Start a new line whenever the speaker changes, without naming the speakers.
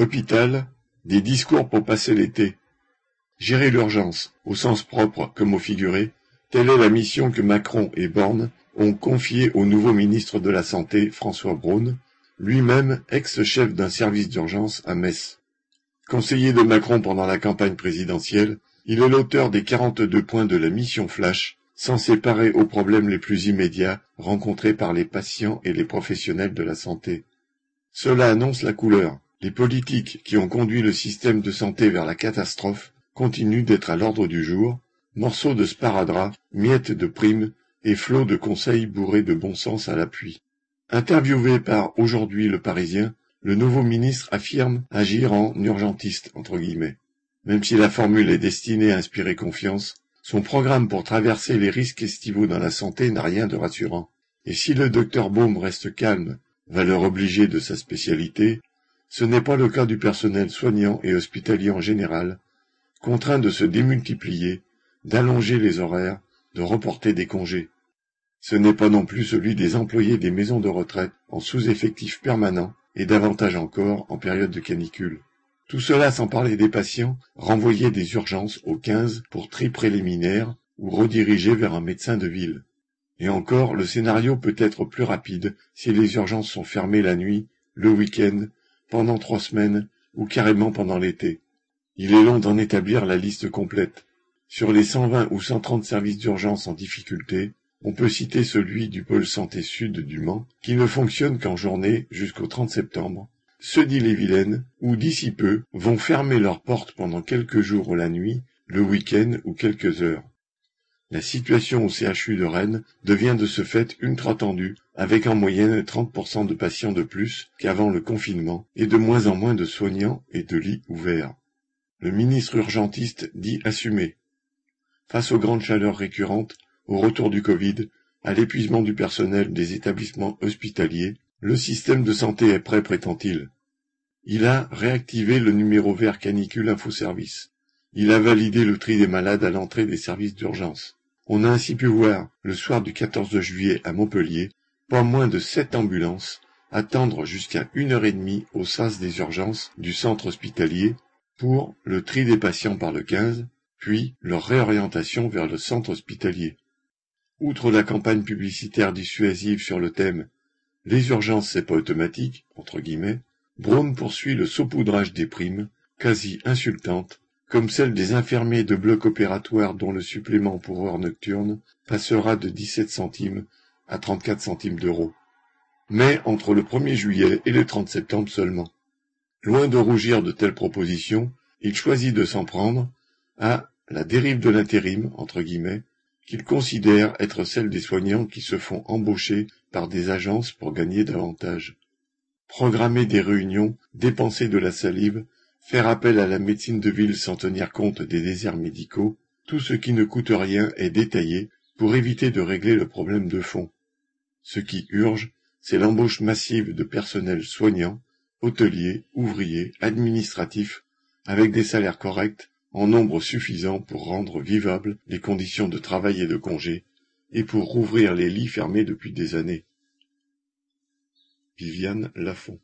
Hôpital, des discours pour passer l'été. Gérer l'urgence, au sens propre comme au figuré, telle est la mission que Macron et Borne ont confiée au nouveau ministre de la Santé, François Braun, lui-même ex-chef d'un service d'urgence à Metz. Conseiller de Macron pendant la campagne présidentielle, il est l'auteur des 42 points de la mission Flash, censés parer aux problèmes les plus immédiats rencontrés par les patients et les professionnels de la santé. Cela annonce la couleur. Les politiques qui ont conduit le système de santé vers la catastrophe continuent d'être à l'ordre du jour, morceaux de sparadrap, miettes de primes et flots de conseils bourrés de bon sens à l'appui. Interviewé par Aujourd'hui le Parisien, le nouveau ministre affirme agir en urgentiste, entre guillemets. Même si la formule est destinée à inspirer confiance, son programme pour traverser les risques estivaux dans la santé n'a rien de rassurant. Et si le docteur Baume reste calme valeur obligée de sa spécialité, ce n'est pas le cas du personnel soignant et hospitalier en général, contraint de se démultiplier, d'allonger les horaires, de reporter des congés. Ce n'est pas non plus celui des employés des maisons de retraite en sous-effectif permanent et davantage encore en période de canicule. Tout cela sans parler des patients renvoyés des urgences au 15 pour tri préliminaire ou redirigés vers un médecin de ville. Et encore, le scénario peut être plus rapide si les urgences sont fermées la nuit, le week-end, pendant trois semaines ou carrément pendant l'été. Il est long d'en établir la liste complète. Sur les 120 ou 130 services d'urgence en difficulté, on peut citer celui du pôle santé sud du Mans, qui ne fonctionne qu'en journée jusqu'au 30 septembre, ceux d'Ille-et-Vilaine, où d'ici peu vont fermer leurs portes pendant quelques jours la nuit, le week-end ou quelques heures. La situation au CHU de Rennes devient de ce fait ultra tendue, avec en moyenne 30% de patients de plus qu'avant le confinement et de moins en moins de soignants et de lits ouverts. Le ministre urgentiste dit assumer. Face aux grandes chaleurs récurrentes, au retour du Covid, à l'épuisement du personnel des établissements hospitaliers, le système de santé est prêt, prétend-il. Il a réactivé le numéro vert canicule infoservice. Il a validé le tri des malades à l'entrée des services d'urgence. On a ainsi pu voir, le soir du 14 juillet à Montpellier, pas moins de sept ambulances attendre jusqu'à une heure et demie au sas des urgences du centre hospitalier pour le tri des patients par le 15, puis leur réorientation vers le centre hospitalier. Outre la campagne publicitaire dissuasive sur le thème Les urgences c'est pas automatique, entre guillemets, Braun poursuit le saupoudrage des primes, quasi insultantes, comme celle des infirmiers de bloc opératoire dont le supplément pour heure nocturne passera de 17 centimes à 34 centimes d'euros. Mais entre le 1er juillet et le 30 septembre seulement. Loin de rougir de telles propositions, il choisit de s'en prendre à la dérive de l'intérim, entre guillemets, qu'il considère être celle des soignants qui se font embaucher par des agences pour gagner davantage. Programmer des réunions, dépenser de la salive, faire appel à la médecine de ville sans tenir compte des déserts médicaux, tout ce qui ne coûte rien est détaillé pour éviter de régler le problème de fond. Ce qui urge, c'est l'embauche massive de personnel soignant, hôteliers, ouvriers, administratifs, avec des salaires corrects, en nombre suffisant pour rendre vivables les conditions de travail et de congé, et pour rouvrir les lits fermés depuis des années. Viviane Lafont